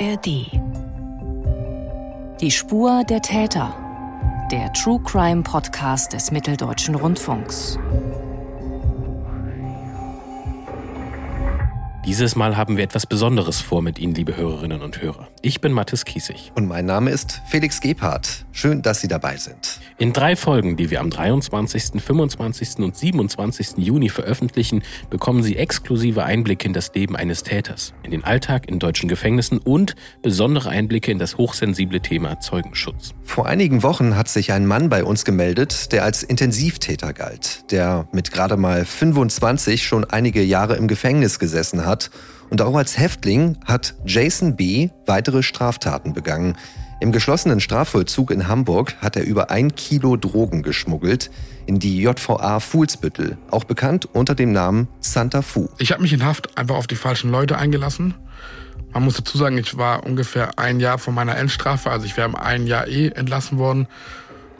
ARD. Die Spur der Täter. Der True Crime Podcast des Mitteldeutschen Rundfunks. Dieses Mal haben wir etwas Besonderes vor mit Ihnen, liebe Hörerinnen und Hörer. Ich bin Mathis Kiesig. Und mein Name ist Felix Gebhardt. Schön, dass Sie dabei sind. In drei Folgen, die wir am 23., 25. und 27. Juni veröffentlichen, bekommen Sie exklusive Einblicke in das Leben eines Täters, in den Alltag in deutschen Gefängnissen und besondere Einblicke in das hochsensible Thema Zeugenschutz. Vor einigen Wochen hat sich ein Mann bei uns gemeldet, der als Intensivtäter galt, der mit gerade mal 25 schon einige Jahre im Gefängnis gesessen hat hat. Und auch als Häftling hat Jason B. weitere Straftaten begangen. Im geschlossenen Strafvollzug in Hamburg hat er über ein Kilo Drogen geschmuggelt in die JVA Fuhlsbüttel, auch bekannt unter dem Namen Santa Fu. Ich habe mich in Haft einfach auf die falschen Leute eingelassen. Man muss dazu sagen, ich war ungefähr ein Jahr von meiner Endstrafe, also ich wäre im ein Jahr eh entlassen worden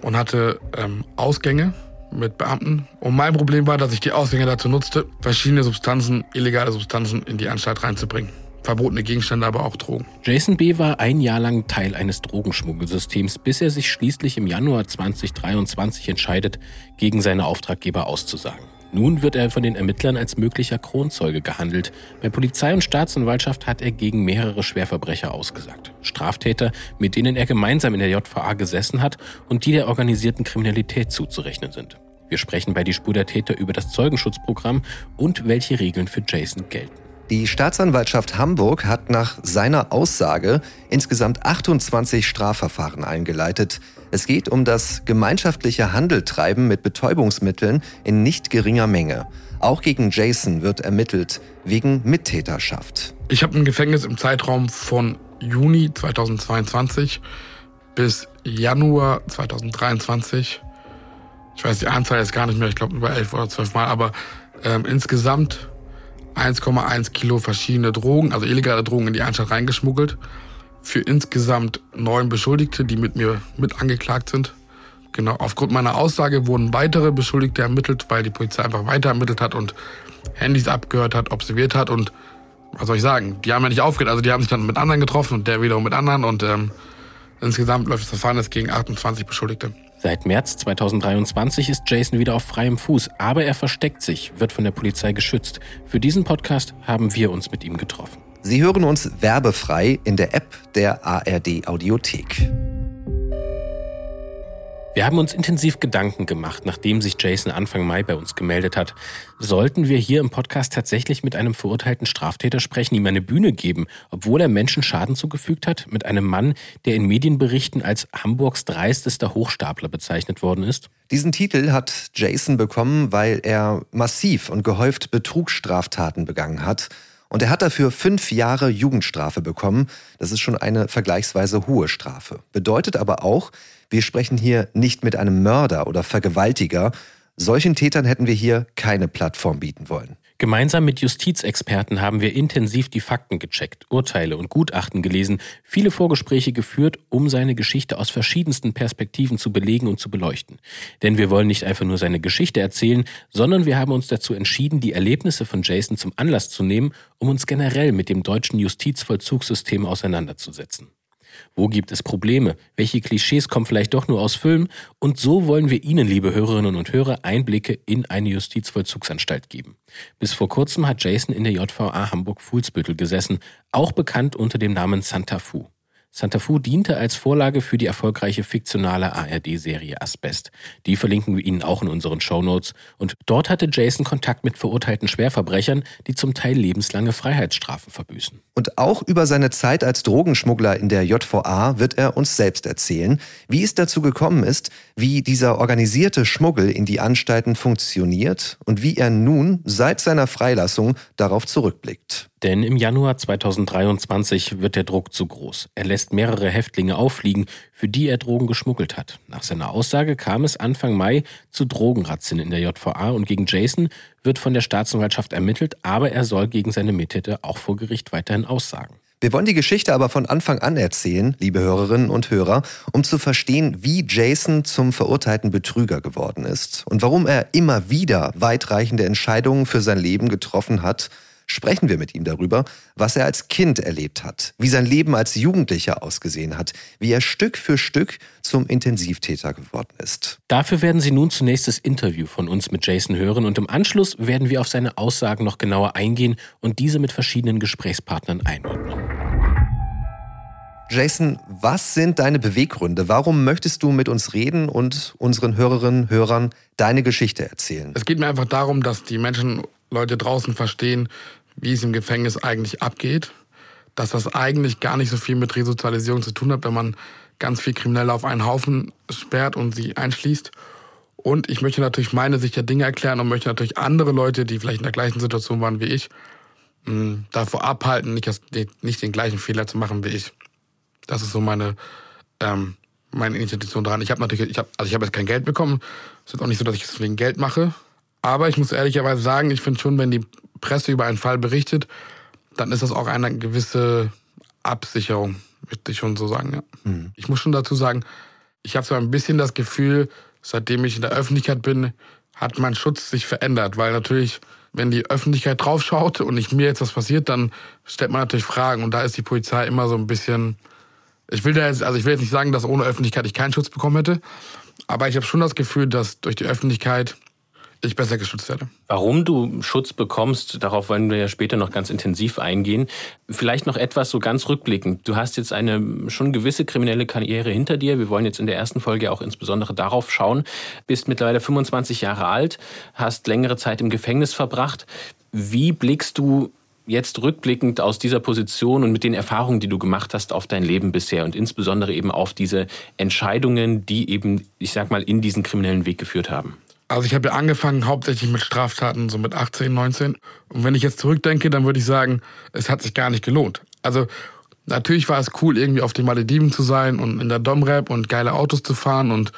und hatte ähm, Ausgänge mit Beamten. Und mein Problem war, dass ich die Ausgänge dazu nutzte, verschiedene Substanzen, illegale Substanzen in die Anstalt reinzubringen. Verbotene Gegenstände, aber auch Drogen. Jason B. war ein Jahr lang Teil eines Drogenschmuggelsystems, bis er sich schließlich im Januar 2023 entscheidet, gegen seine Auftraggeber auszusagen. Nun wird er von den Ermittlern als möglicher Kronzeuge gehandelt. Bei Polizei und Staatsanwaltschaft hat er gegen mehrere Schwerverbrecher ausgesagt. Straftäter, mit denen er gemeinsam in der JVA gesessen hat und die der organisierten Kriminalität zuzurechnen sind. Wir sprechen bei Die Spur der Täter über das Zeugenschutzprogramm und welche Regeln für Jason gelten. Die Staatsanwaltschaft Hamburg hat nach seiner Aussage insgesamt 28 Strafverfahren eingeleitet. Es geht um das gemeinschaftliche Handeltreiben mit Betäubungsmitteln in nicht geringer Menge. Auch gegen Jason wird ermittelt wegen Mittäterschaft. Ich habe ein Gefängnis im Zeitraum von Juni 2022 bis Januar 2023. Ich weiß die Anzahl jetzt gar nicht mehr, ich glaube über elf oder zwölf Mal, aber ähm, insgesamt 1,1 Kilo verschiedene Drogen, also illegale Drogen in die Anstalt reingeschmuggelt. Für insgesamt neun Beschuldigte, die mit mir mit angeklagt sind. Genau, aufgrund meiner Aussage wurden weitere Beschuldigte ermittelt, weil die Polizei einfach weiter ermittelt hat und Handys abgehört hat, observiert hat und was soll ich sagen, die haben ja nicht aufgehört, also die haben sich dann mit anderen getroffen und der wiederum mit anderen und ähm, insgesamt läuft das Verfahren jetzt gegen 28 Beschuldigte. Seit März 2023 ist Jason wieder auf freiem Fuß, aber er versteckt sich, wird von der Polizei geschützt. Für diesen Podcast haben wir uns mit ihm getroffen. Sie hören uns werbefrei in der App der ARD Audiothek. Wir haben uns intensiv Gedanken gemacht, nachdem sich Jason Anfang Mai bei uns gemeldet hat. Sollten wir hier im Podcast tatsächlich mit einem verurteilten Straftäter sprechen, ihm eine Bühne geben, obwohl er Menschen Schaden zugefügt hat, mit einem Mann, der in Medienberichten als Hamburgs dreistester Hochstapler bezeichnet worden ist? Diesen Titel hat Jason bekommen, weil er massiv und gehäuft Betrugsstraftaten begangen hat. Und er hat dafür fünf Jahre Jugendstrafe bekommen. Das ist schon eine vergleichsweise hohe Strafe. Bedeutet aber auch, wir sprechen hier nicht mit einem Mörder oder Vergewaltiger. Solchen Tätern hätten wir hier keine Plattform bieten wollen. Gemeinsam mit Justizexperten haben wir intensiv die Fakten gecheckt, Urteile und Gutachten gelesen, viele Vorgespräche geführt, um seine Geschichte aus verschiedensten Perspektiven zu belegen und zu beleuchten. Denn wir wollen nicht einfach nur seine Geschichte erzählen, sondern wir haben uns dazu entschieden, die Erlebnisse von Jason zum Anlass zu nehmen, um uns generell mit dem deutschen Justizvollzugssystem auseinanderzusetzen. Wo gibt es Probleme? Welche Klischees kommen vielleicht doch nur aus Filmen? Und so wollen wir Ihnen, liebe Hörerinnen und Hörer, Einblicke in eine Justizvollzugsanstalt geben. Bis vor kurzem hat Jason in der JVA Hamburg-Fuhlsbüttel gesessen, auch bekannt unter dem Namen Santa Fu. Santa Fu diente als Vorlage für die erfolgreiche fiktionale ARD-Serie Asbest. Die verlinken wir Ihnen auch in unseren Shownotes. Und dort hatte Jason Kontakt mit verurteilten Schwerverbrechern, die zum Teil lebenslange Freiheitsstrafen verbüßen. Und auch über seine Zeit als Drogenschmuggler in der JVA wird er uns selbst erzählen, wie es dazu gekommen ist, wie dieser organisierte Schmuggel in die Anstalten funktioniert und wie er nun seit seiner Freilassung darauf zurückblickt. Denn im Januar 2023 wird der Druck zu groß. Er lässt mehrere Häftlinge auffliegen, für die er Drogen geschmuggelt hat. Nach seiner Aussage kam es Anfang Mai zu Drogenrazzien in der JVA und gegen Jason wird von der Staatsanwaltschaft ermittelt, aber er soll gegen seine Mittäter auch vor Gericht weiterhin aussagen. Wir wollen die Geschichte aber von Anfang an erzählen, liebe Hörerinnen und Hörer, um zu verstehen, wie Jason zum verurteilten Betrüger geworden ist und warum er immer wieder weitreichende Entscheidungen für sein Leben getroffen hat, sprechen wir mit ihm darüber, was er als Kind erlebt hat, wie sein Leben als Jugendlicher ausgesehen hat, wie er Stück für Stück zum Intensivtäter geworden ist. Dafür werden Sie nun zunächst das Interview von uns mit Jason hören und im Anschluss werden wir auf seine Aussagen noch genauer eingehen und diese mit verschiedenen Gesprächspartnern einordnen. Jason, was sind deine Beweggründe? Warum möchtest du mit uns reden und unseren Hörerinnen und Hörern deine Geschichte erzählen? Es geht mir einfach darum, dass die Menschen, Leute draußen verstehen, wie es im Gefängnis eigentlich abgeht. Dass das eigentlich gar nicht so viel mit Resozialisierung zu tun hat, wenn man ganz viel Kriminelle auf einen Haufen sperrt und sie einschließt. Und ich möchte natürlich meine Sicht der Dinge erklären und möchte natürlich andere Leute, die vielleicht in der gleichen Situation waren wie ich, davor abhalten, nicht, nicht den gleichen Fehler zu machen wie ich. Das ist so meine, ähm, meine Intention dran. Ich habe natürlich, ich habe, also ich habe jetzt kein Geld bekommen. Es ist auch nicht so, dass ich es wegen Geld mache. Aber ich muss ehrlicherweise sagen, ich finde schon, wenn die Presse über einen Fall berichtet, dann ist das auch eine gewisse Absicherung, würde ich schon so sagen. Ja. Mhm. Ich muss schon dazu sagen, ich habe so ein bisschen das Gefühl, seitdem ich in der Öffentlichkeit bin, hat mein Schutz sich verändert, weil natürlich, wenn die Öffentlichkeit draufschaut und nicht mir jetzt was passiert, dann stellt man natürlich Fragen und da ist die Polizei immer so ein bisschen ich will da jetzt, also ich will jetzt nicht sagen, dass ohne Öffentlichkeit ich keinen Schutz bekommen hätte, aber ich habe schon das Gefühl, dass durch die Öffentlichkeit ich besser geschützt werde. Warum du Schutz bekommst, darauf wollen wir ja später noch ganz intensiv eingehen. Vielleicht noch etwas so ganz rückblickend. Du hast jetzt eine schon gewisse kriminelle Karriere hinter dir. Wir wollen jetzt in der ersten Folge auch insbesondere darauf schauen. Bist mittlerweile 25 Jahre alt, hast längere Zeit im Gefängnis verbracht. Wie blickst du jetzt rückblickend aus dieser Position und mit den Erfahrungen, die du gemacht hast auf dein Leben bisher und insbesondere eben auf diese Entscheidungen, die eben, ich sag mal, in diesen kriminellen Weg geführt haben? Also ich habe ja angefangen hauptsächlich mit Straftaten, so mit 18, 19. Und wenn ich jetzt zurückdenke, dann würde ich sagen, es hat sich gar nicht gelohnt. Also natürlich war es cool, irgendwie auf den Malediven zu sein und in der Domrep und geile Autos zu fahren und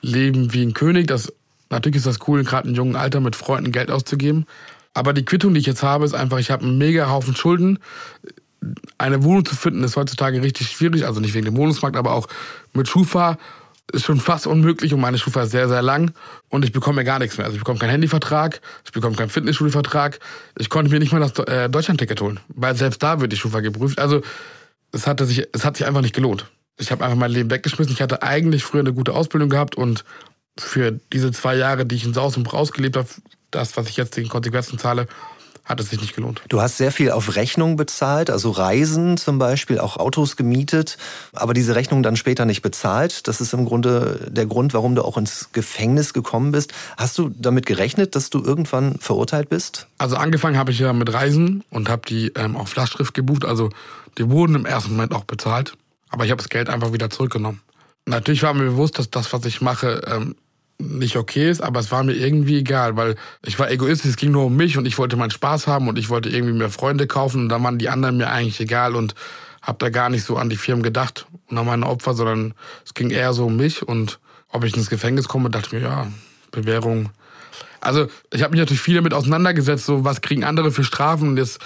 leben wie ein König. Das, natürlich ist das cool, gerade im jungen Alter mit Freunden Geld auszugeben. Aber die Quittung, die ich jetzt habe, ist einfach, ich habe einen mega Haufen Schulden. Eine Wohnung zu finden ist heutzutage richtig schwierig, also nicht wegen dem Wohnungsmarkt, aber auch mit Schufa ist schon fast unmöglich und meine Schufa ist sehr, sehr lang und ich bekomme gar nichts mehr. Also ich bekomme keinen Handyvertrag, ich bekomme keinen Fitnessstudio-Vertrag. Ich konnte mir nicht mal das äh, Deutschland-Ticket holen, weil selbst da wird die Schufa geprüft. Also es, hatte sich, es hat sich einfach nicht gelohnt. Ich habe einfach mein Leben weggeschmissen. Ich hatte eigentlich früher eine gute Ausbildung gehabt und für diese zwei Jahre, die ich in Saus und Braus gelebt habe, das, was ich jetzt den Konsequenzen zahle, hat es sich nicht gelohnt. Du hast sehr viel auf Rechnung bezahlt, also Reisen zum Beispiel, auch Autos gemietet, aber diese Rechnung dann später nicht bezahlt. Das ist im Grunde der Grund, warum du auch ins Gefängnis gekommen bist. Hast du damit gerechnet, dass du irgendwann verurteilt bist? Also angefangen habe ich ja mit Reisen und habe die ähm, auf Lastschrift gebucht. Also die wurden im ersten Moment auch bezahlt, aber ich habe das Geld einfach wieder zurückgenommen. Natürlich war mir bewusst, dass das, was ich mache, ähm, nicht okay ist, aber es war mir irgendwie egal, weil ich war egoistisch, es ging nur um mich und ich wollte meinen Spaß haben und ich wollte irgendwie mehr Freunde kaufen und da waren die anderen mir eigentlich egal und habe da gar nicht so an die Firmen gedacht und an meine Opfer, sondern es ging eher so um mich und ob ich ins Gefängnis komme, dachte ich mir, ja, Bewährung. Also ich habe mich natürlich viel damit auseinandergesetzt, so was kriegen andere für Strafen und jetzt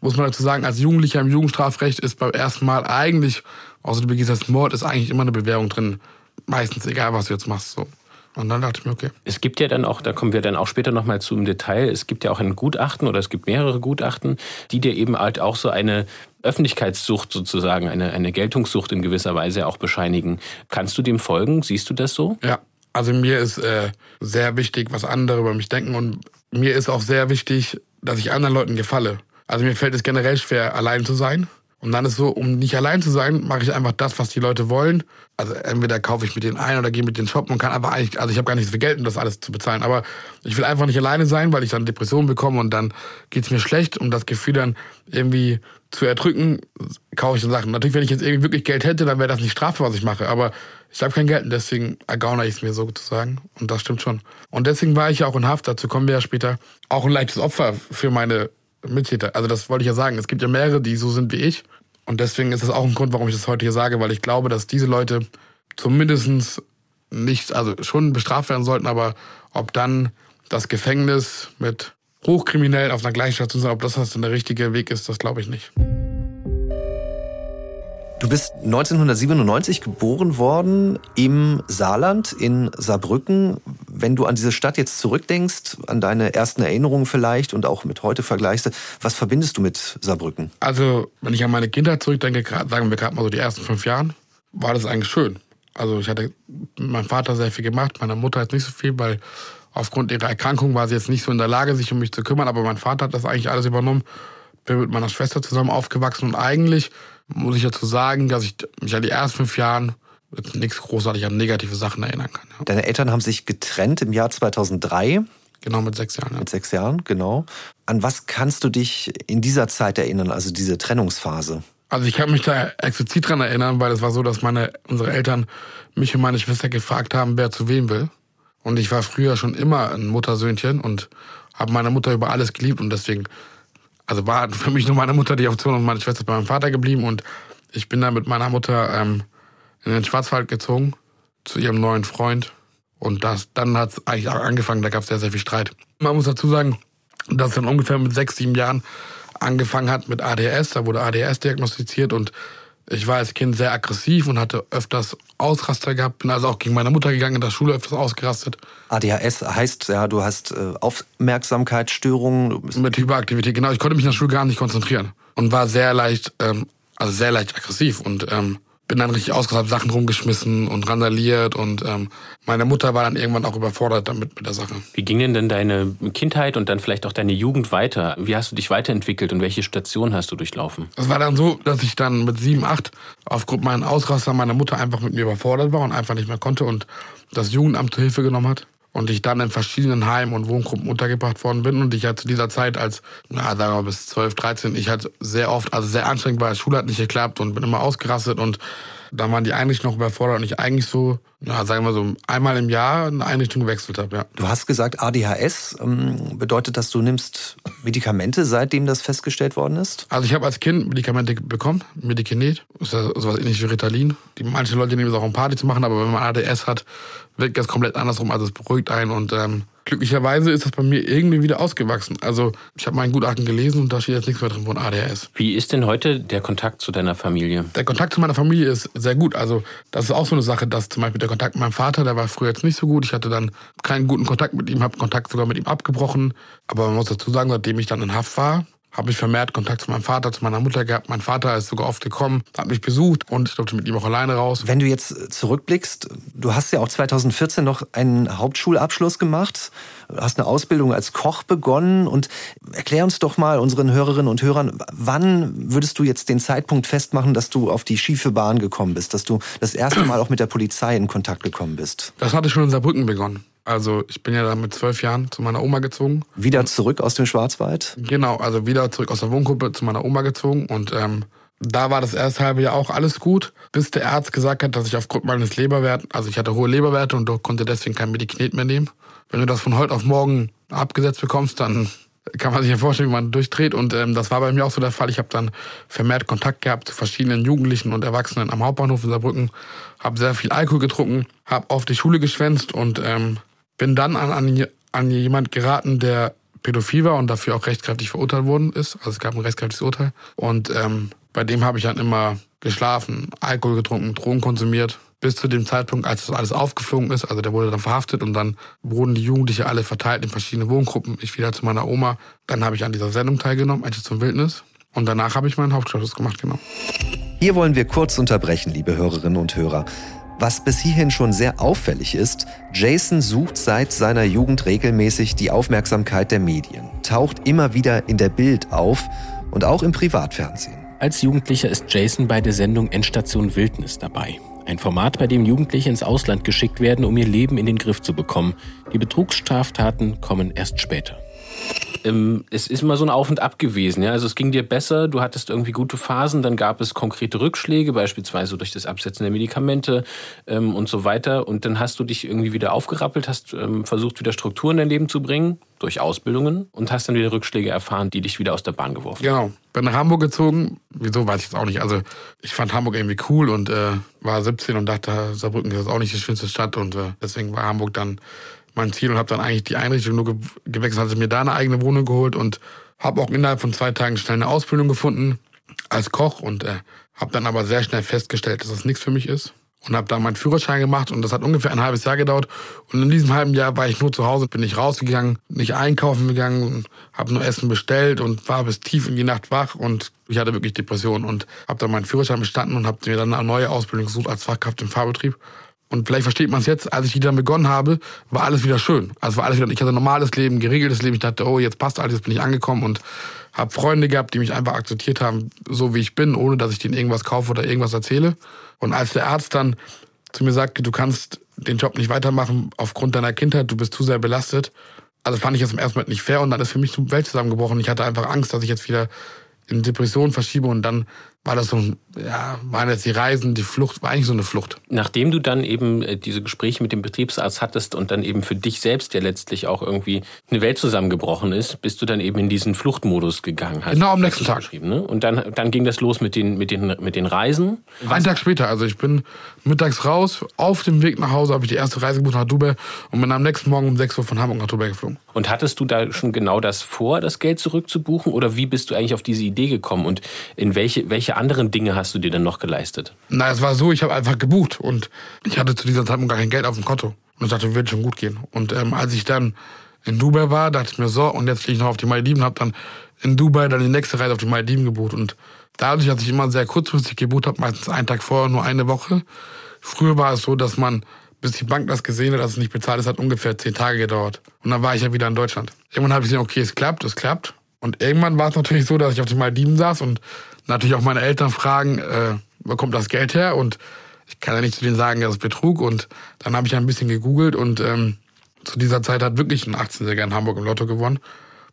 muss man dazu sagen, als Jugendlicher im Jugendstrafrecht ist beim ersten Mal eigentlich, außer du begehst das Mord, ist eigentlich immer eine Bewährung drin. Meistens, egal was du jetzt machst. So. Und dann dachte ich mir, okay. Es gibt ja dann auch, da kommen wir dann auch später nochmal zu im Detail, es gibt ja auch ein Gutachten oder es gibt mehrere Gutachten, die dir eben halt auch so eine Öffentlichkeitssucht sozusagen, eine, eine Geltungssucht in gewisser Weise auch bescheinigen. Kannst du dem folgen? Siehst du das so? Ja, also mir ist äh, sehr wichtig, was andere über mich denken und mir ist auch sehr wichtig, dass ich anderen Leuten gefalle. Also mir fällt es generell schwer, allein zu sein. Und dann ist so, um nicht allein zu sein, mache ich einfach das, was die Leute wollen. Also entweder kaufe ich mit denen ein oder gehe mit denen shoppen und kann aber eigentlich, also ich habe gar nicht so viel Geld, um das alles zu bezahlen. Aber ich will einfach nicht alleine sein, weil ich dann Depressionen bekomme und dann geht's mir schlecht, um das Gefühl dann irgendwie zu erdrücken, kaufe ich dann Sachen. Natürlich, wenn ich jetzt irgendwie wirklich Geld hätte, dann wäre das nicht strafbar, was ich mache. Aber ich habe kein Geld und deswegen ergaune ich es mir sozusagen. Und das stimmt schon. Und deswegen war ich ja auch in Haft, dazu kommen wir ja später, auch ein leichtes Opfer für meine Mittäter. Also das wollte ich ja sagen. Es gibt ja mehrere, die so sind wie ich. Und deswegen ist das auch ein Grund, warum ich das heute hier sage, weil ich glaube, dass diese Leute zumindest nicht, also schon bestraft werden sollten, aber ob dann das Gefängnis mit Hochkriminellen auf einer gleichen Station sein, ob das der richtige Weg ist, das glaube ich nicht. Du bist 1997 geboren worden im Saarland, in Saarbrücken. Wenn du an diese Stadt jetzt zurückdenkst, an deine ersten Erinnerungen vielleicht und auch mit heute vergleichst, was verbindest du mit Saarbrücken? Also, wenn ich an meine Kindheit zurückdenke, sagen wir gerade mal so die ersten fünf Jahren, war das eigentlich schön. Also ich hatte mit meinem Vater sehr viel gemacht, meiner Mutter jetzt nicht so viel, weil aufgrund ihrer Erkrankung war sie jetzt nicht so in der Lage, sich um mich zu kümmern, aber mein Vater hat das eigentlich alles übernommen. Bin mit meiner Schwester zusammen aufgewachsen und eigentlich muss ich dazu sagen, dass ich mich an die ersten fünf Jahren jetzt nichts großartig an negative Sachen erinnern kann. Ja. Deine Eltern haben sich getrennt im Jahr 2003. Genau, mit sechs Jahren. Ja. Mit sechs Jahren, genau. An was kannst du dich in dieser Zeit erinnern, also diese Trennungsphase? Also ich kann mich da explizit dran erinnern, weil es war so, dass meine, unsere Eltern mich und meine Schwester gefragt haben, wer zu wem will. Und ich war früher schon immer ein Muttersöhnchen und habe meine Mutter über alles geliebt und deswegen, also war für mich nur meine Mutter die Option und meine Schwester ist bei meinem Vater geblieben und ich bin dann mit meiner Mutter ähm, in den Schwarzwald gezogen zu ihrem neuen Freund und das, dann hat es eigentlich auch angefangen, da gab es sehr, sehr viel Streit. Man muss dazu sagen, dass dann ungefähr mit sechs, sieben Jahren angefangen hat mit ADS, da wurde ADS diagnostiziert und ich war als Kind sehr aggressiv und hatte öfters Ausraster gehabt, bin also auch gegen meine Mutter gegangen, in der Schule öfters ausgerastet. ADHS heißt ja, du hast äh, Aufmerksamkeitsstörungen. Mit Hyperaktivität, genau. Ich konnte mich in der Schule gar nicht konzentrieren und war sehr leicht, ähm, also sehr leicht aggressiv und ähm, bin dann richtig ausgesagt, Sachen rumgeschmissen und randaliert und ähm, meine Mutter war dann irgendwann auch überfordert damit mit der Sache. Wie ging denn denn deine Kindheit und dann vielleicht auch deine Jugend weiter? Wie hast du dich weiterentwickelt und welche Station hast du durchlaufen? Es war dann so, dass ich dann mit sieben, acht aufgrund meinen Ausraster meiner Mutter einfach mit mir überfordert war und einfach nicht mehr konnte und das Jugendamt zur Hilfe genommen hat und ich dann in verschiedenen Heimen und Wohngruppen untergebracht worden bin und ich halt zu dieser Zeit als, na, sagen wir mal bis 12, 13, ich halt sehr oft, also sehr anstrengend war, Schule hat nicht geklappt und bin immer ausgerastet und dann waren die Einrichtungen noch überfordert und ich eigentlich so, ja, sagen wir so, einmal im Jahr eine Einrichtung gewechselt habe, ja. Du hast gesagt, ADHS ähm, bedeutet, dass du nimmst Medikamente, seitdem das festgestellt worden ist? Also ich habe als Kind Medikamente bekommen, Medikinet, ist ja sowas ähnlich wie Ritalin. Die manche Leute nehmen es auch um Party zu machen, aber wenn man ADS hat, wirkt das komplett andersrum, also es beruhigt einen und ähm, glücklicherweise ist das bei mir irgendwie wieder ausgewachsen. Also ich habe meinen Gutachten gelesen und da steht jetzt nichts mehr drin von ADHS. Wie ist denn heute der Kontakt zu deiner Familie? Der Kontakt zu meiner Familie ist sehr gut. Also das ist auch so eine Sache, dass zum Beispiel der Kontakt mit meinem Vater, der war früher jetzt nicht so gut. Ich hatte dann keinen guten Kontakt mit ihm, habe Kontakt sogar mit ihm abgebrochen. Aber man muss dazu sagen, seitdem ich dann in Haft war, habe ich vermehrt Kontakt zu meinem Vater, zu meiner Mutter gehabt. Mein Vater ist sogar oft gekommen, hat mich besucht und ich durfte mit ihm auch alleine raus. Wenn du jetzt zurückblickst, du hast ja auch 2014 noch einen Hauptschulabschluss gemacht, hast eine Ausbildung als Koch begonnen und erklär uns doch mal unseren Hörerinnen und Hörern, wann würdest du jetzt den Zeitpunkt festmachen, dass du auf die schiefe Bahn gekommen bist, dass du das erste Mal auch mit der Polizei in Kontakt gekommen bist? Das hatte schon in Saarbrücken begonnen. Also ich bin ja dann mit zwölf Jahren zu meiner Oma gezogen. Wieder zurück aus dem Schwarzwald? Genau, also wieder zurück aus der Wohngruppe zu meiner Oma gezogen. Und ähm, da war das erste halbe Jahr auch alles gut, bis der Arzt gesagt hat, dass ich aufgrund meines Leberwertes, also ich hatte hohe Leberwerte und konnte deswegen kein Medikinet mehr nehmen. Wenn du das von heute auf morgen abgesetzt bekommst, dann kann man sich ja vorstellen, wie man durchdreht. Und ähm, das war bei mir auch so der Fall. Ich habe dann vermehrt Kontakt gehabt zu verschiedenen Jugendlichen und Erwachsenen am Hauptbahnhof in Saarbrücken, habe sehr viel Alkohol getrunken, habe auf die Schule geschwänzt und ähm, bin dann an, an, an jemand geraten, der pädophil war und dafür auch rechtskräftig verurteilt worden ist. Also es gab ein rechtskräftiges Urteil. Und ähm, bei dem habe ich dann immer geschlafen, Alkohol getrunken, Drogen konsumiert. Bis zu dem Zeitpunkt, als das alles aufgeflogen ist. Also der wurde dann verhaftet und dann wurden die Jugendlichen alle verteilt in verschiedene Wohngruppen. Ich wieder zu meiner Oma. Dann habe ich an dieser Sendung teilgenommen, Einzel zum Wildnis. Und danach habe ich meinen Hauptschulabschluss gemacht, genau. Hier wollen wir kurz unterbrechen, liebe Hörerinnen und Hörer. Was bis hierhin schon sehr auffällig ist, Jason sucht seit seiner Jugend regelmäßig die Aufmerksamkeit der Medien, taucht immer wieder in der Bild auf und auch im Privatfernsehen. Als Jugendlicher ist Jason bei der Sendung Endstation Wildnis dabei. Ein Format, bei dem Jugendliche ins Ausland geschickt werden, um ihr Leben in den Griff zu bekommen. Die Betrugsstraftaten kommen erst später ähm, es ist immer so ein Auf und Ab gewesen. Ja? Also es ging dir besser, du hattest irgendwie gute Phasen, dann gab es konkrete Rückschläge, beispielsweise durch das Absetzen der Medikamente ähm, und so weiter. Und dann hast du dich irgendwie wieder aufgerappelt, hast ähm, versucht, wieder Struktur in dein Leben zu bringen durch Ausbildungen und hast dann wieder Rückschläge erfahren, die dich wieder aus der Bahn geworfen haben. Genau. Bin nach Hamburg gezogen. Wieso, weiß ich jetzt auch nicht. Also ich fand Hamburg irgendwie cool und äh, war 17 und dachte, Saarbrücken ist auch nicht die schönste Stadt und äh, deswegen war Hamburg dann mein Ziel und habe dann eigentlich die Einrichtung nur gewechselt, also mir da eine eigene Wohnung geholt und habe auch innerhalb von zwei Tagen schnell eine Ausbildung gefunden als Koch und äh, habe dann aber sehr schnell festgestellt, dass das nichts für mich ist. und habe da meinen Führerschein gemacht und das hat ungefähr ein halbes Jahr gedauert. Und in diesem halben Jahr war ich nur zu Hause, bin nicht rausgegangen, nicht einkaufen gegangen, habe nur Essen bestellt und war bis tief in die Nacht wach und ich hatte wirklich Depressionen und habe dann meinen Führerschein bestanden und habe mir dann eine neue Ausbildung gesucht als Fachkraft im Fahrbetrieb. Und vielleicht versteht man es jetzt, als ich wieder begonnen habe, war alles wieder schön. Also war alles wieder, ich hatte ein normales Leben, geregeltes Leben. Ich dachte, oh, jetzt passt alles, jetzt bin ich angekommen und habe Freunde gehabt, die mich einfach akzeptiert haben, so wie ich bin, ohne dass ich denen irgendwas kaufe oder irgendwas erzähle. Und als der Arzt dann zu mir sagte, du kannst den Job nicht weitermachen aufgrund deiner Kindheit, du bist zu sehr belastet, also fand ich das im ersten Moment nicht fair und dann ist für mich die Welt zusammengebrochen. Ich hatte einfach Angst, dass ich jetzt wieder in Depression verschiebe und dann war das so, ja, waren jetzt die Reisen, die Flucht, war eigentlich so eine Flucht. Nachdem du dann eben äh, diese Gespräche mit dem Betriebsarzt hattest und dann eben für dich selbst ja letztlich auch irgendwie eine Welt zusammengebrochen ist, bist du dann eben in diesen Fluchtmodus gegangen. Genau am nächsten Tag. Ne? Und dann, dann ging das los mit den, mit den, mit den Reisen. Einen Tag später, also ich bin mittags raus, auf dem Weg nach Hause habe ich die erste Reise gebucht nach Dubai und bin am nächsten Morgen um 6 Uhr von Hamburg nach Dubai geflogen. Und hattest du da schon genau das vor, das Geld zurückzubuchen? Oder wie bist du eigentlich auf diese Idee gekommen? Und in welche, welche anderen Dinge hast du dir denn noch geleistet? Na, es war so, ich habe einfach gebucht und ich hatte zu dieser Zeit gar kein Geld auf dem Konto. Und ich dachte, wird schon gut gehen. Und ähm, als ich dann in Dubai war, dachte ich mir so, und jetzt fliege ich noch auf die Malediven, habe dann in Dubai dann die nächste Reise auf die Malediven gebucht. Und dadurch, dass ich immer sehr kurzfristig gebucht habe, meistens einen Tag vorher, nur eine Woche. Früher war es so, dass man bis die Bank das gesehen hat, dass es nicht bezahlt ist, hat ungefähr zehn Tage gedauert. Und dann war ich ja wieder in Deutschland. Irgendwann habe ich gesehen, okay, es klappt, es klappt. Und irgendwann war es natürlich so, dass ich auf den Maldiven saß und natürlich auch meine Eltern fragen, äh, wo kommt das Geld her? Und ich kann ja nicht zu denen sagen, das ist Betrug. Und dann habe ich ein bisschen gegoogelt und ähm, zu dieser Zeit hat wirklich ein 18-Jähriger in Hamburg im Lotto gewonnen.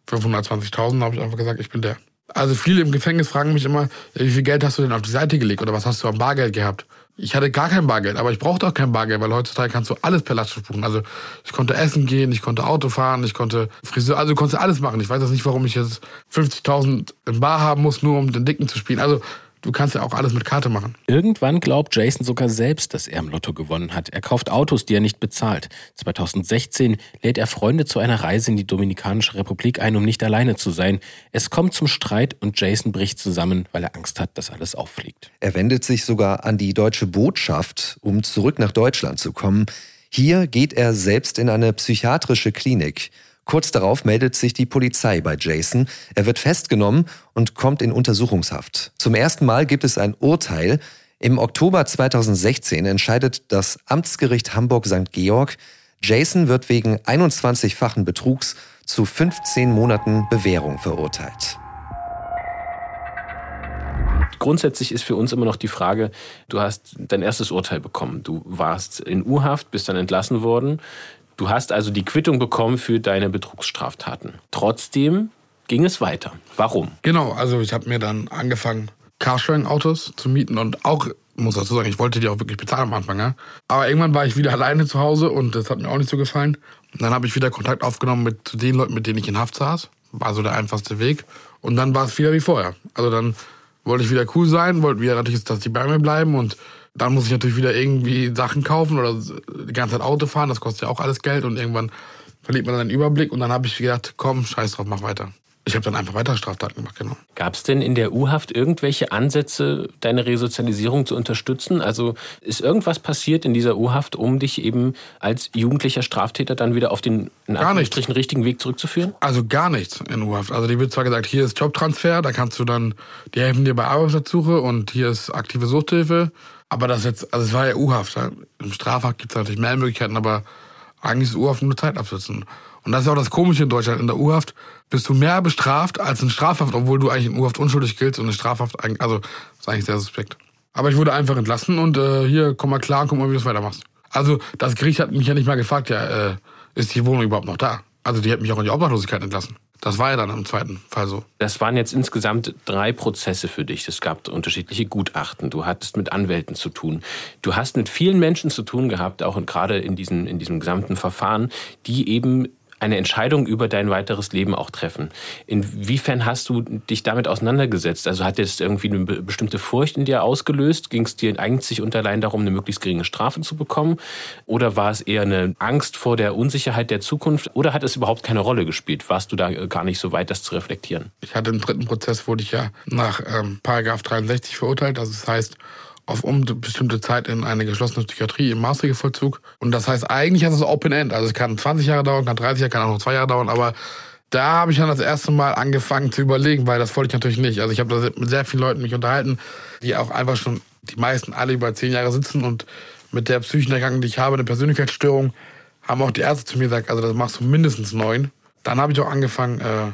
520.000, habe ich einfach gesagt, ich bin der. Also viele im Gefängnis fragen mich immer, wie viel Geld hast du denn auf die Seite gelegt oder was hast du am Bargeld gehabt? Ich hatte gar kein Bargeld, aber ich brauchte auch kein Bargeld, weil heutzutage kannst du alles per Lastschrift buchen. Also ich konnte essen gehen, ich konnte Auto fahren, ich konnte Friseur, also du konntest alles machen. Ich weiß jetzt nicht, warum ich jetzt 50.000 im Bar haben muss, nur um den Dicken zu spielen. Also Du kannst ja auch alles mit Karte machen. Irgendwann glaubt Jason sogar selbst, dass er im Lotto gewonnen hat. Er kauft Autos, die er nicht bezahlt. 2016 lädt er Freunde zu einer Reise in die Dominikanische Republik ein, um nicht alleine zu sein. Es kommt zum Streit und Jason bricht zusammen, weil er Angst hat, dass alles auffliegt. Er wendet sich sogar an die deutsche Botschaft, um zurück nach Deutschland zu kommen. Hier geht er selbst in eine psychiatrische Klinik. Kurz darauf meldet sich die Polizei bei Jason. Er wird festgenommen und kommt in Untersuchungshaft. Zum ersten Mal gibt es ein Urteil. Im Oktober 2016 entscheidet das Amtsgericht Hamburg-St. Georg, Jason wird wegen 21-fachen Betrugs zu 15 Monaten Bewährung verurteilt. Grundsätzlich ist für uns immer noch die Frage, du hast dein erstes Urteil bekommen. Du warst in U-Haft, bist dann entlassen worden. Du hast also die Quittung bekommen für deine Betrugsstraftaten. Trotzdem ging es weiter. Warum? Genau, also ich habe mir dann angefangen, Carsharing-Autos zu mieten und auch, muss dazu sagen, ich wollte die auch wirklich bezahlen am Anfang. Ja? Aber irgendwann war ich wieder alleine zu Hause und das hat mir auch nicht so gefallen. Und dann habe ich wieder Kontakt aufgenommen mit den Leuten, mit denen ich in Haft saß. War so der einfachste Weg. Und dann war es wieder wie vorher. Also dann wollte ich wieder cool sein, wollte wieder natürlich, dass die bei mir bleiben und dann muss ich natürlich wieder irgendwie Sachen kaufen oder die ganze Zeit Auto fahren. Das kostet ja auch alles Geld und irgendwann verliert man dann den Überblick und dann habe ich gedacht, komm, scheiß drauf, mach weiter. Ich habe dann einfach weiter Straftaten gemacht, genau. Gab es denn in der U-Haft irgendwelche Ansätze, deine Resozialisierung zu unterstützen? Also ist irgendwas passiert in dieser U-Haft, um dich eben als jugendlicher Straftäter dann wieder auf den in Anführungsstrichen richtigen Weg zurückzuführen? Also gar nichts in U-Haft. Also die wird zwar gesagt, hier ist Jobtransfer, da kannst du dann, die helfen dir bei Arbeitsplatzsuche und hier ist aktive Suchthilfe. Aber das jetzt, also es war ja U-Haft. Im Strafhaft gibt es natürlich mehr Möglichkeiten, aber eigentlich ist U-Haft nur Zeit absitzen. Und das ist auch das Komische in Deutschland. In der U-Haft bist du mehr bestraft als in Strafhaft, obwohl du eigentlich in U-Haft unschuldig giltst und in Strafhaft eigentlich, also ist eigentlich sehr suspekt. Aber ich wurde einfach entlassen und äh, hier, komm mal klar, guck mal, wie du es weitermachst. Also das Gericht hat mich ja nicht mal gefragt, ja, äh, ist die Wohnung überhaupt noch da? Also die hat mich auch in die Obdachlosigkeit entlassen. Das war ja dann im zweiten Fall so. Das waren jetzt insgesamt drei Prozesse für dich. Es gab unterschiedliche Gutachten. Du hattest mit Anwälten zu tun. Du hast mit vielen Menschen zu tun gehabt, auch gerade in diesem, in diesem gesamten Verfahren, die eben eine Entscheidung über dein weiteres Leben auch treffen. Inwiefern hast du dich damit auseinandergesetzt? Also hat jetzt irgendwie eine bestimmte Furcht in dir ausgelöst? Ging es dir eigentlich und allein darum, eine möglichst geringe Strafe zu bekommen? Oder war es eher eine Angst vor der Unsicherheit der Zukunft? Oder hat es überhaupt keine Rolle gespielt? Warst du da gar nicht so weit, das zu reflektieren? Ich hatte im dritten Prozess, wurde ich ja nach ähm, Paragraph 63 verurteilt. Also das heißt, auf unbestimmte Zeit in eine geschlossene Psychiatrie im Maßregelvollzug. Und das heißt, eigentlich ist es Open End. Also es kann 20 Jahre dauern, kann 30 Jahre, kann auch noch zwei Jahre dauern, aber da habe ich dann das erste Mal angefangen zu überlegen, weil das wollte ich natürlich nicht. Also ich habe da mit sehr vielen Leuten mich unterhalten, die auch einfach schon, die meisten alle über zehn Jahre sitzen und mit der psychischen Erkrankung, die ich habe, eine Persönlichkeitsstörung, haben auch die Ärzte zu mir gesagt, also das machst du mindestens neun. Dann habe ich auch angefangen, äh,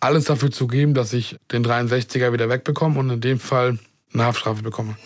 alles dafür zu geben, dass ich den 63er wieder wegbekomme und in dem Fall eine Haftstrafe bekomme.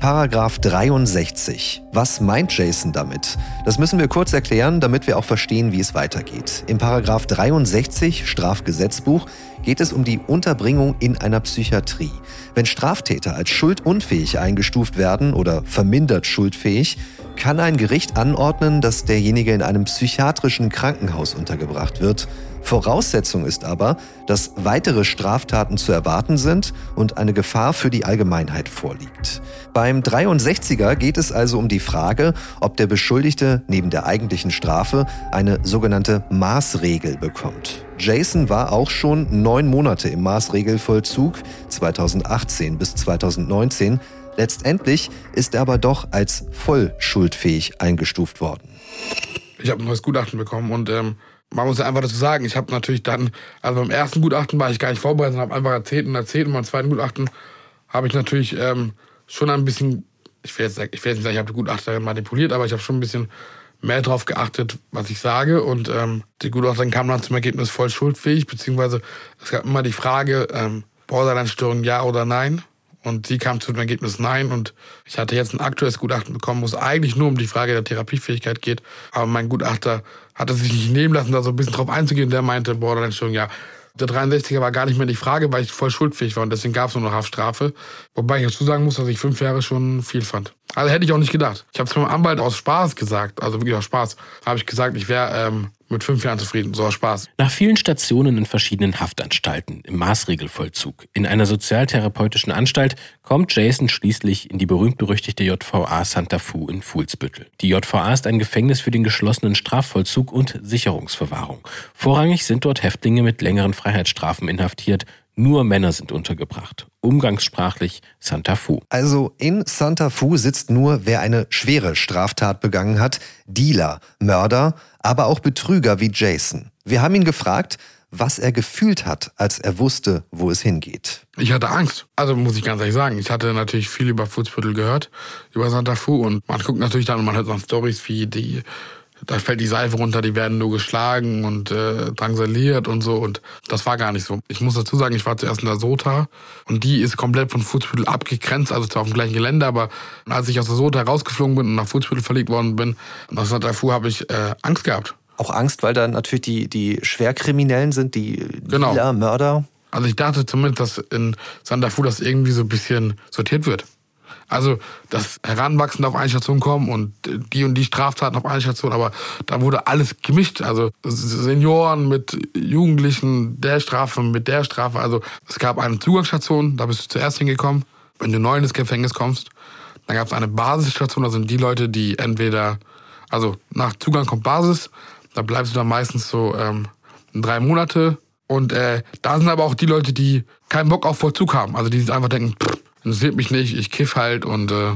Paragraph 63. Was meint Jason damit? Das müssen wir kurz erklären, damit wir auch verstehen, wie es weitergeht. Im Paragraph 63 Strafgesetzbuch geht es um die Unterbringung in einer Psychiatrie. Wenn Straftäter als schuldunfähig eingestuft werden oder vermindert schuldfähig, kann ein Gericht anordnen, dass derjenige in einem psychiatrischen Krankenhaus untergebracht wird. Voraussetzung ist aber, dass weitere Straftaten zu erwarten sind und eine Gefahr für die Allgemeinheit vorliegt. Beim 63er geht es also um die Frage, ob der Beschuldigte neben der eigentlichen Strafe eine sogenannte Maßregel bekommt. Jason war auch schon neun Monate im Maßregelvollzug, 2018 bis 2019. Letztendlich ist er aber doch als voll schuldfähig eingestuft worden. Ich habe ein neues Gutachten bekommen und ähm, man muss ja einfach dazu sagen, ich habe natürlich dann, also beim ersten Gutachten war ich gar nicht vorbereitet und habe einfach erzählt und erzählt und beim zweiten Gutachten habe ich natürlich ähm, schon ein bisschen, ich will jetzt, ich will jetzt nicht sagen, ich habe die Gutachterin manipuliert, aber ich habe schon ein bisschen mehr darauf geachtet, was ich sage. Und ähm, die Gutachterin kam dann zum Ergebnis voll schuldfähig, beziehungsweise es gab immer die Frage, ähm, Borderline-Störung ja oder nein. Und sie kam zu dem Ergebnis Nein. Und ich hatte jetzt ein aktuelles Gutachten bekommen, wo es eigentlich nur um die Frage der Therapiefähigkeit geht. Aber mein Gutachter hat es sich nicht nehmen lassen, da so ein bisschen drauf einzugehen. Der meinte, Borderline-Störung, ja. Der 63er war gar nicht mehr die Frage, weil ich voll schuldfähig war und deswegen gab es nur noch Haftstrafe. Wobei ich dazu sagen muss, dass ich fünf Jahre schon viel fand. Also hätte ich auch nicht gedacht. Ich habe es meinem Anwalt aus Spaß gesagt, also wirklich aus Spaß, habe ich gesagt, ich wäre ähm, mit fünf Jahren zufrieden. So Spaß. Nach vielen Stationen in verschiedenen Haftanstalten, im Maßregelvollzug, in einer sozialtherapeutischen Anstalt kommt Jason schließlich in die berühmt-berüchtigte JVA Santa Fu in Fuhlsbüttel. Die JVA ist ein Gefängnis für den geschlossenen Strafvollzug und Sicherungsverwahrung. Vorrangig sind dort Häftlinge mit längeren Freiheitsstrafen inhaftiert. Nur Männer sind untergebracht. Umgangssprachlich Santa Fu. Also in Santa Fu sitzt nur, wer eine schwere Straftat begangen hat, Dealer, Mörder, aber auch Betrüger wie Jason. Wir haben ihn gefragt, was er gefühlt hat, als er wusste, wo es hingeht. Ich hatte Angst. Also muss ich ganz ehrlich sagen, ich hatte natürlich viel über Fußbüttel gehört, über Santa Fu und man guckt natürlich dann und man hört dann Stories wie die da fällt die Seife runter, die werden nur geschlagen und äh, drangsaliert und so. Und das war gar nicht so. Ich muss dazu sagen, ich war zuerst in der Sota und die ist komplett von Fußbüttel abgegrenzt, also zwar auf dem gleichen Gelände, aber als ich aus der Sota rausgeflogen bin und nach Fußbüttel verlegt worden bin, nach Santa Fu habe ich äh, Angst gehabt. Auch Angst, weil da natürlich die, die Schwerkriminellen sind, die genau. Dealer, Mörder. Also ich dachte zumindest, dass in Santa Fu das irgendwie so ein bisschen sortiert wird. Also das Heranwachsen auf eine Station kommen und die und die Straftaten auf eine Station, aber da wurde alles gemischt. Also Senioren mit Jugendlichen, der Strafe mit der Strafe. Also es gab eine Zugangsstation, da bist du zuerst hingekommen. Wenn du neu ins Gefängnis kommst, dann gab es eine Basisstation, da sind die Leute, die entweder, also nach Zugang kommt Basis, da bleibst du dann meistens so ähm, drei Monate. Und äh, da sind aber auch die Leute, die keinen Bock auf Vollzug haben. Also die einfach denken, pff, interessiert mich nicht, ich kiff halt und äh,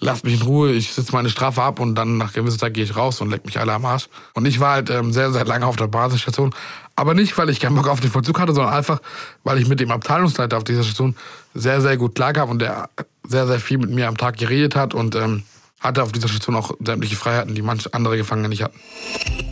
lasst mich in Ruhe, ich sitze meine Strafe ab und dann nach gewisser Zeit gehe ich raus und leck mich alle am Arsch. Und ich war halt ähm, sehr, sehr lange auf der Basisstation. Aber nicht, weil ich keinen Bock auf den Vollzug hatte, sondern einfach, weil ich mit dem Abteilungsleiter auf dieser Station sehr, sehr gut klar klarkam und der sehr, sehr viel mit mir am Tag geredet hat und ähm, hatte auf dieser Station auch sämtliche Freiheiten, die manche andere Gefangene nicht hatten.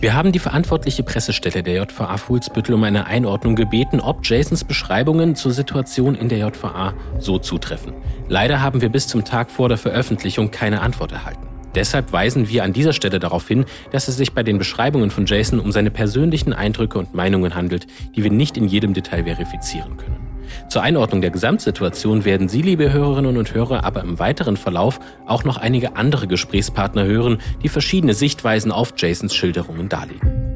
Wir haben die verantwortliche Pressestelle der JVA Fuhlsbüttel um eine Einordnung gebeten, ob Jasons Beschreibungen zur Situation in der JVA so zutreffen. Leider haben wir bis zum Tag vor der Veröffentlichung keine Antwort erhalten. Deshalb weisen wir an dieser Stelle darauf hin, dass es sich bei den Beschreibungen von Jason um seine persönlichen Eindrücke und Meinungen handelt, die wir nicht in jedem Detail verifizieren können. Zur Einordnung der Gesamtsituation werden Sie, liebe Hörerinnen und Hörer, aber im weiteren Verlauf auch noch einige andere Gesprächspartner hören, die verschiedene Sichtweisen auf Jasons Schilderungen darlegen.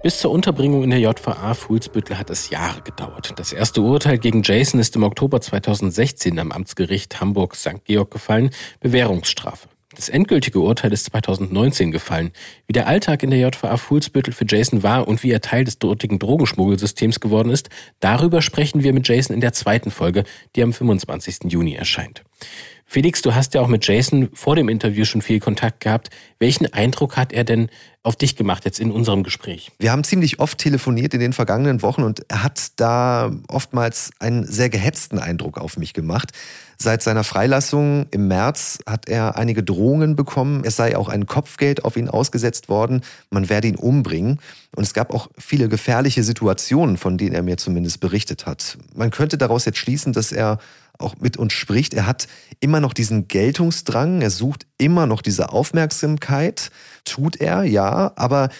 Bis zur Unterbringung in der JVA Fuhlsbüttel hat es Jahre gedauert. Das erste Urteil gegen Jason ist im Oktober 2016 am Amtsgericht Hamburg-St. Georg gefallen, Bewährungsstrafe. Das endgültige Urteil ist 2019 gefallen. Wie der Alltag in der JVA Fuhlsbüttel für Jason war und wie er Teil des dortigen Drogenschmuggelsystems geworden ist, darüber sprechen wir mit Jason in der zweiten Folge, die am 25. Juni erscheint. Felix, du hast ja auch mit Jason vor dem Interview schon viel Kontakt gehabt. Welchen Eindruck hat er denn auf dich gemacht jetzt in unserem Gespräch? Wir haben ziemlich oft telefoniert in den vergangenen Wochen und er hat da oftmals einen sehr gehetzten Eindruck auf mich gemacht. Seit seiner Freilassung im März hat er einige Drohungen bekommen. Es sei auch ein Kopfgeld auf ihn ausgesetzt worden. Man werde ihn umbringen. Und es gab auch viele gefährliche Situationen, von denen er mir zumindest berichtet hat. Man könnte daraus jetzt schließen, dass er auch mit uns spricht. Er hat immer noch diesen Geltungsdrang, er sucht immer noch diese Aufmerksamkeit, tut er, ja, aber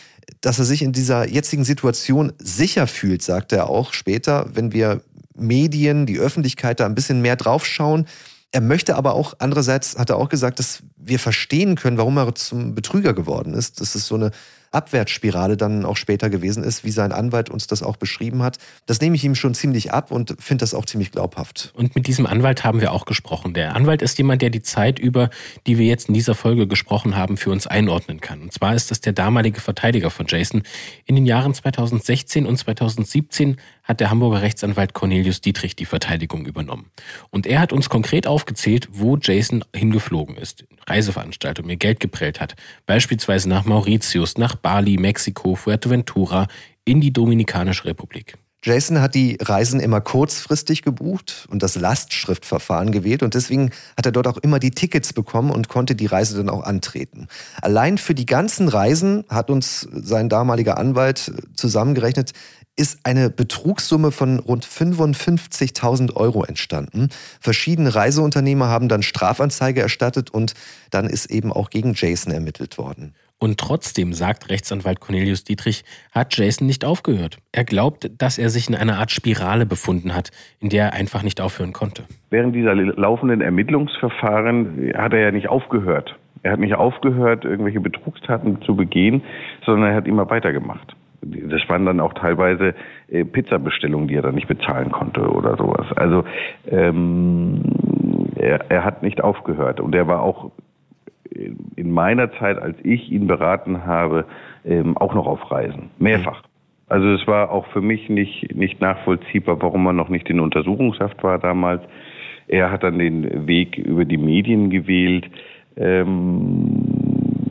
dass er sich in dieser jetzigen Situation sicher fühlt, sagt er auch später, wenn wir Medien, die Öffentlichkeit da ein bisschen mehr draufschauen. Er möchte aber auch, andererseits hat er auch gesagt, dass wir verstehen können, warum er zum Betrüger geworden ist. Das ist so eine Abwärtsspirale dann auch später gewesen ist, wie sein Anwalt uns das auch beschrieben hat. Das nehme ich ihm schon ziemlich ab und finde das auch ziemlich glaubhaft. Und mit diesem Anwalt haben wir auch gesprochen. Der Anwalt ist jemand, der die Zeit über, die wir jetzt in dieser Folge gesprochen haben, für uns einordnen kann. Und zwar ist das der damalige Verteidiger von Jason. In den Jahren 2016 und 2017 hat der Hamburger Rechtsanwalt Cornelius Dietrich die Verteidigung übernommen. Und er hat uns konkret aufgezählt, wo Jason hingeflogen ist. Reiseveranstaltung, mir Geld geprellt hat. Beispielsweise nach Mauritius, nach Bali, Mexiko, Fuerteventura, in die Dominikanische Republik. Jason hat die Reisen immer kurzfristig gebucht und das Lastschriftverfahren gewählt und deswegen hat er dort auch immer die Tickets bekommen und konnte die Reise dann auch antreten. Allein für die ganzen Reisen hat uns sein damaliger Anwalt zusammengerechnet, ist eine Betrugssumme von rund 55.000 Euro entstanden. Verschiedene Reiseunternehmer haben dann Strafanzeige erstattet und dann ist eben auch gegen Jason ermittelt worden. Und trotzdem, sagt Rechtsanwalt Cornelius Dietrich, hat Jason nicht aufgehört. Er glaubt, dass er sich in einer Art Spirale befunden hat, in der er einfach nicht aufhören konnte. Während dieser laufenden Ermittlungsverfahren hat er ja nicht aufgehört. Er hat nicht aufgehört, irgendwelche Betrugstaten zu begehen, sondern er hat immer weitergemacht das waren dann auch teilweise äh, Pizzabestellungen, die er dann nicht bezahlen konnte oder sowas. Also ähm, er, er hat nicht aufgehört und er war auch in meiner Zeit, als ich ihn beraten habe, ähm, auch noch auf Reisen, mehrfach. Also es war auch für mich nicht, nicht nachvollziehbar, warum er noch nicht in Untersuchungshaft war damals. Er hat dann den Weg über die Medien gewählt, ähm,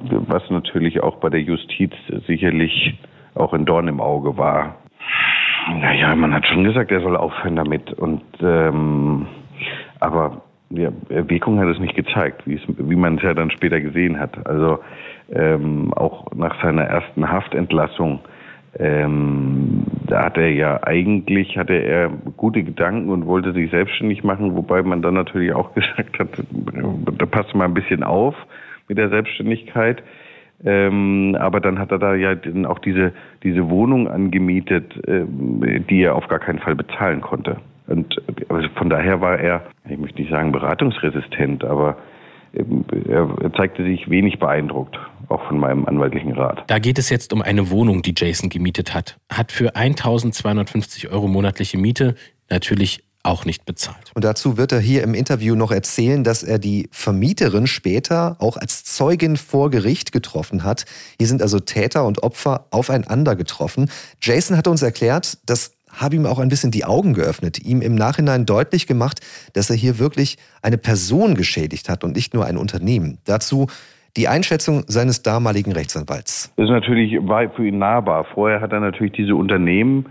was natürlich auch bei der Justiz sicherlich auch ein Dorn im Auge war. Naja, man hat schon gesagt, er soll aufhören damit. Und ähm, aber ja, Wirkung hat es nicht gezeigt, wie, man es ja dann später gesehen hat. Also ähm, auch nach seiner ersten Haftentlassung, ähm, da hat er ja eigentlich hatte er gute Gedanken und wollte sich selbstständig machen, wobei man dann natürlich auch gesagt hat, da passt mal ein bisschen auf mit der Selbstständigkeit. Ähm, aber dann hat er da ja auch diese, diese Wohnung angemietet, ähm, die er auf gar keinen Fall bezahlen konnte. Und also von daher war er, ich möchte nicht sagen beratungsresistent, aber ähm, er zeigte sich wenig beeindruckt, auch von meinem anwaltlichen Rat. Da geht es jetzt um eine Wohnung, die Jason gemietet hat. Hat für 1250 Euro monatliche Miete natürlich auch nicht bezahlt. Und dazu wird er hier im Interview noch erzählen, dass er die Vermieterin später auch als Zeugin vor Gericht getroffen hat. Hier sind also Täter und Opfer aufeinander getroffen. Jason hat uns erklärt, das habe ihm auch ein bisschen die Augen geöffnet, ihm im Nachhinein deutlich gemacht, dass er hier wirklich eine Person geschädigt hat und nicht nur ein Unternehmen. Dazu die Einschätzung seines damaligen Rechtsanwalts. Das ist natürlich war für ihn nahbar. Vorher hat er natürlich diese Unternehmen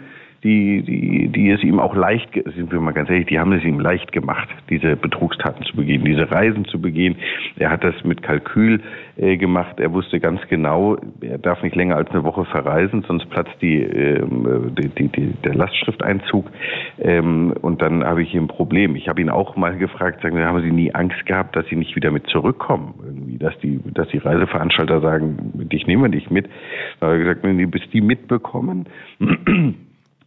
die, die, die es ihm auch leicht, sind wir mal ganz ehrlich, die haben es ihm leicht gemacht, diese Betrugstaten zu begehen, diese Reisen zu begehen. Er hat das mit Kalkül äh, gemacht. Er wusste ganz genau, er darf nicht länger als eine Woche verreisen, sonst platzt die, äh, die, die, die, der Lastschrifteinzug. Ähm, und dann habe ich hier ein Problem. Ich habe ihn auch mal gefragt, sagen, haben Sie nie Angst gehabt, dass Sie nicht wieder mit zurückkommen? Irgendwie, dass die, dass die Reiseveranstalter sagen, dich nehmen wir nicht mit. Da habe ich gesagt, wenn die bis die mitbekommen,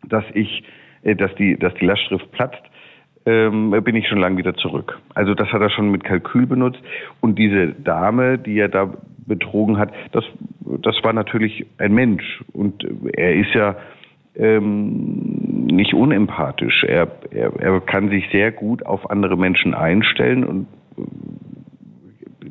dass ich, äh, dass die, dass die Lastschrift platzt, ähm, bin ich schon lange wieder zurück. Also das hat er schon mit Kalkül benutzt. Und diese Dame, die er da betrogen hat, das, das war natürlich ein Mensch. Und er ist ja ähm, nicht unempathisch. Er, er, er kann sich sehr gut auf andere Menschen einstellen und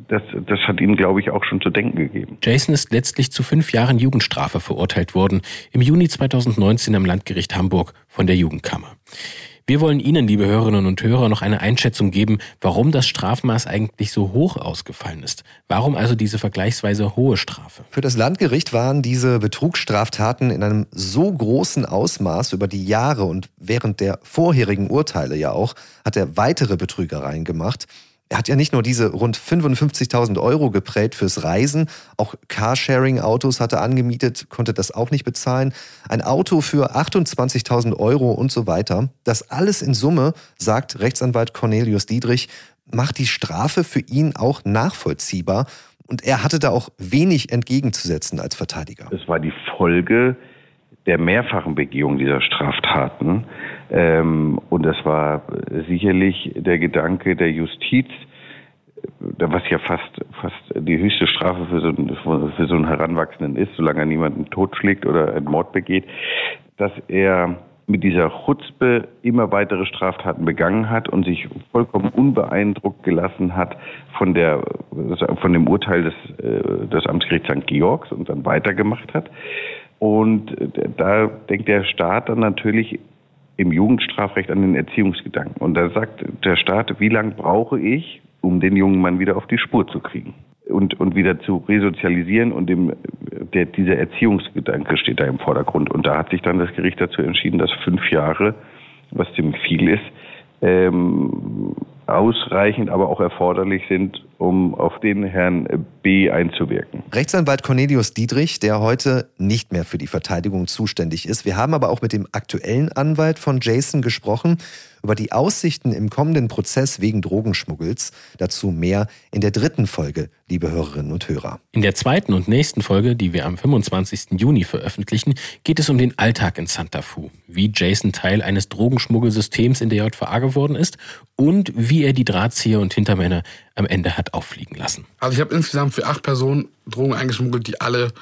das, das hat ihm, glaube ich, auch schon zu denken gegeben. Jason ist letztlich zu fünf Jahren Jugendstrafe verurteilt worden, im Juni 2019 am Landgericht Hamburg von der Jugendkammer. Wir wollen Ihnen, liebe Hörerinnen und Hörer, noch eine Einschätzung geben, warum das Strafmaß eigentlich so hoch ausgefallen ist. Warum also diese vergleichsweise hohe Strafe? Für das Landgericht waren diese Betrugsstraftaten in einem so großen Ausmaß über die Jahre und während der vorherigen Urteile ja auch, hat er weitere Betrügereien gemacht. Er hat ja nicht nur diese rund 55.000 Euro geprägt fürs Reisen, auch Carsharing-Autos hat er angemietet, konnte das auch nicht bezahlen. Ein Auto für 28.000 Euro und so weiter. Das alles in Summe, sagt Rechtsanwalt Cornelius Diedrich, macht die Strafe für ihn auch nachvollziehbar. Und er hatte da auch wenig entgegenzusetzen als Verteidiger. Es war die Folge der mehrfachen Begehung dieser Straftaten. Ähm, und das war sicherlich der Gedanke der Justiz, was ja fast, fast die höchste Strafe für so, einen, für so einen Heranwachsenden ist, solange er niemanden totschlägt oder einen Mord begeht, dass er mit dieser Chutzpe immer weitere Straftaten begangen hat und sich vollkommen unbeeindruckt gelassen hat von der von dem Urteil des, äh, des Amtsgerichts St. Georgs und dann weitergemacht hat. Und da denkt der Staat dann natürlich im Jugendstrafrecht an den Erziehungsgedanken. Und da sagt der Staat, wie lange brauche ich, um den jungen Mann wieder auf die Spur zu kriegen und, und wieder zu resozialisieren und dem, der, dieser Erziehungsgedanke steht da im Vordergrund. Und da hat sich dann das Gericht dazu entschieden, dass fünf Jahre, was ziemlich viel ist, ähm, ausreichend, aber auch erforderlich sind, um auf den Herrn B einzuwirken. Rechtsanwalt Cornelius Diedrich, der heute nicht mehr für die Verteidigung zuständig ist. Wir haben aber auch mit dem aktuellen Anwalt von Jason gesprochen über die Aussichten im kommenden Prozess wegen Drogenschmuggels. Dazu mehr in der dritten Folge, liebe Hörerinnen und Hörer. In der zweiten und nächsten Folge, die wir am 25. Juni veröffentlichen, geht es um den Alltag in Santa Fu, wie Jason Teil eines Drogenschmuggelsystems in der JVA geworden ist und wie er die Drahtzieher und Hintermänner am Ende hat auffliegen lassen. Also ich habe insgesamt für acht Personen Drogen eingeschmuggelt, die alle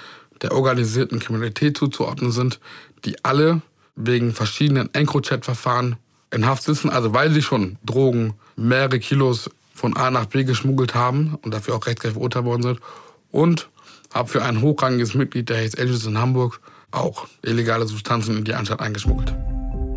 der organisierten Kriminalität zuzuordnen sind, die alle wegen verschiedenen EncroChat-Verfahren in Haft sitzen, also weil sie schon Drogen, mehrere Kilos von A nach B geschmuggelt haben und dafür auch rechtskräftig verurteilt worden sind. Und habe für ein hochrangiges Mitglied der Hells Angels in Hamburg auch illegale Substanzen in die Anstalt eingeschmuggelt.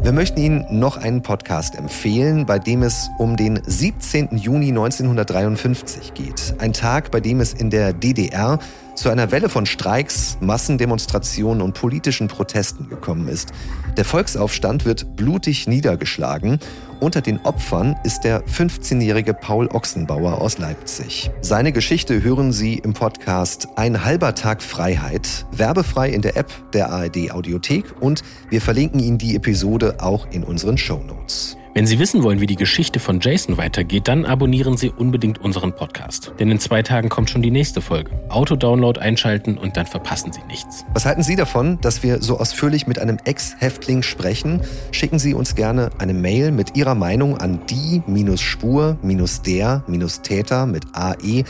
Wir möchten Ihnen noch einen Podcast empfehlen, bei dem es um den 17. Juni 1953 geht. Ein Tag, bei dem es in der DDR zu einer Welle von Streiks, Massendemonstrationen und politischen Protesten gekommen ist. Der Volksaufstand wird blutig niedergeschlagen. Unter den Opfern ist der 15-jährige Paul Ochsenbauer aus Leipzig. Seine Geschichte hören Sie im Podcast Ein halber Tag Freiheit, werbefrei in der App der ARD Audiothek und wir verlinken Ihnen die Episode auch in unseren Show Notes. Wenn Sie wissen wollen, wie die Geschichte von Jason weitergeht, dann abonnieren Sie unbedingt unseren Podcast. Denn in zwei Tagen kommt schon die nächste Folge. Autodownload einschalten und dann verpassen Sie nichts. Was halten Sie davon, dass wir so ausführlich mit einem Ex-Häftling sprechen? Schicken Sie uns gerne eine Mail mit Ihrer Meinung an die-spur-der-täter mit ae.mdr.de.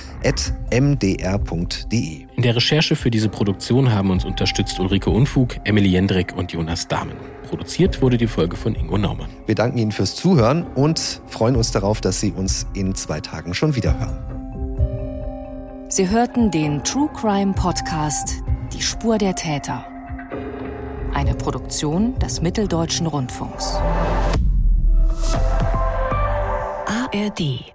In der Recherche für diese Produktion haben uns unterstützt Ulrike Unfug, Emily Jendrik und Jonas Dahmen. Produziert wurde die Folge von Ingo Naumann. Wir danken Ihnen fürs Zuhören und freuen uns darauf, dass Sie uns in zwei Tagen schon wieder hören. Sie hörten den True Crime Podcast Die Spur der Täter. Eine Produktion des Mitteldeutschen Rundfunks. ARD